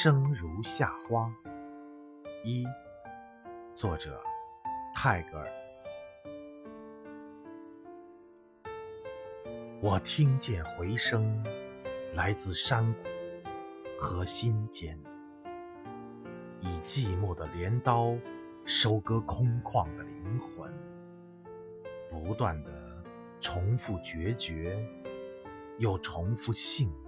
生如夏花。一，作者泰戈尔。我听见回声，来自山谷和心间，以寂寞的镰刀收割空旷的灵魂，不断的重复决绝，又重复幸福。